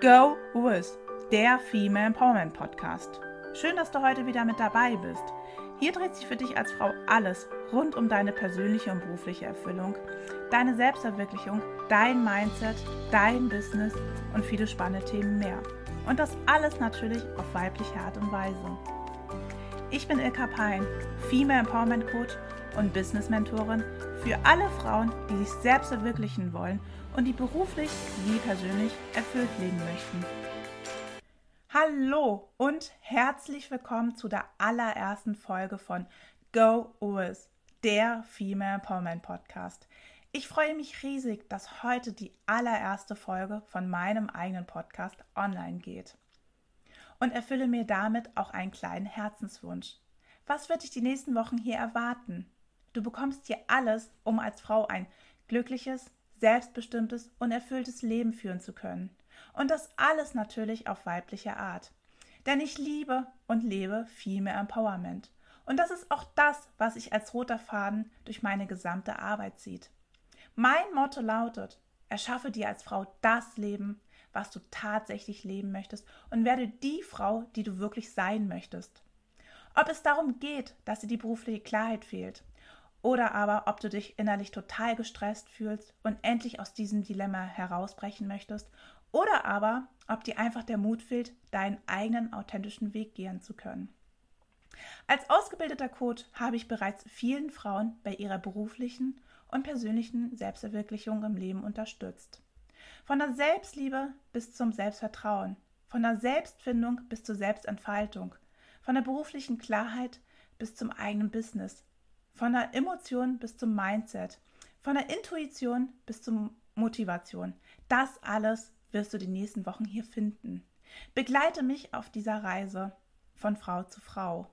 Go With, der Female Empowerment Podcast. Schön, dass du heute wieder mit dabei bist. Hier dreht sich für dich als Frau alles rund um deine persönliche und berufliche Erfüllung, deine Selbstverwirklichung, dein Mindset, dein Business und viele spannende Themen mehr. Und das alles natürlich auf weibliche Art und Weise. Ich bin Ilka Pein, Female Empowerment Coach und Business Mentorin für alle Frauen, die sich selbst verwirklichen wollen und die beruflich wie persönlich erfüllt leben möchten. Hallo und herzlich willkommen zu der allerersten Folge von Go With, der Female Empowerment Podcast. Ich freue mich riesig, dass heute die allererste Folge von meinem eigenen Podcast online geht. Und erfülle mir damit auch einen kleinen Herzenswunsch. Was wird dich die nächsten Wochen hier erwarten? Du bekommst hier alles, um als Frau ein glückliches, selbstbestimmtes und erfülltes Leben führen zu können. Und das alles natürlich auf weibliche Art. Denn ich liebe und lebe Female Empowerment. Und das ist auch das, was sich als roter Faden durch meine gesamte Arbeit zieht. Mein Motto lautet, erschaffe dir als Frau das Leben, was du tatsächlich leben möchtest und werde die Frau, die du wirklich sein möchtest. Ob es darum geht, dass dir die berufliche Klarheit fehlt, oder aber ob du dich innerlich total gestresst fühlst und endlich aus diesem Dilemma herausbrechen möchtest. Oder aber ob dir einfach der Mut fehlt, deinen eigenen authentischen Weg gehen zu können. Als ausgebildeter Coach habe ich bereits vielen Frauen bei ihrer beruflichen und persönlichen Selbstverwirklichung im Leben unterstützt. Von der Selbstliebe bis zum Selbstvertrauen, von der Selbstfindung bis zur Selbstentfaltung, von der beruflichen Klarheit bis zum eigenen Business, von der Emotion bis zum Mindset, von der Intuition bis zur Motivation. Das alles wirst du die nächsten Wochen hier finden. Begleite mich auf dieser Reise von Frau zu Frau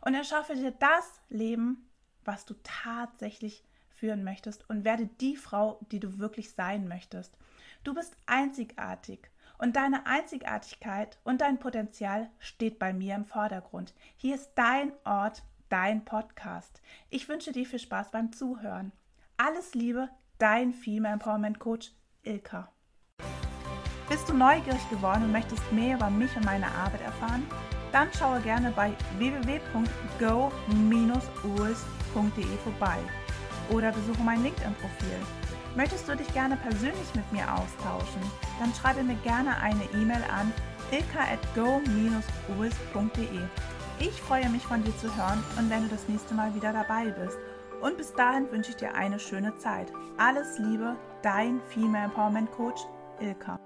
und erschaffe dir das Leben, was du tatsächlich führen möchtest und werde die Frau, die du wirklich sein möchtest. Du bist einzigartig und deine Einzigartigkeit und dein Potenzial steht bei mir im Vordergrund. Hier ist dein Ort dein Podcast. Ich wünsche dir viel Spaß beim Zuhören. Alles Liebe, dein Female Empowerment Coach Ilka. Bist du neugierig geworden und möchtest mehr über mich und meine Arbeit erfahren? Dann schaue gerne bei www.go-us.de vorbei oder besuche mein LinkedIn-Profil. Möchtest du dich gerne persönlich mit mir austauschen? Dann schreibe mir gerne eine E-Mail an ilka at go-us.de. Ich freue mich von dir zu hören und wenn du das nächste Mal wieder dabei bist. Und bis dahin wünsche ich dir eine schöne Zeit. Alles Liebe, dein Female Empowerment Coach Ilka.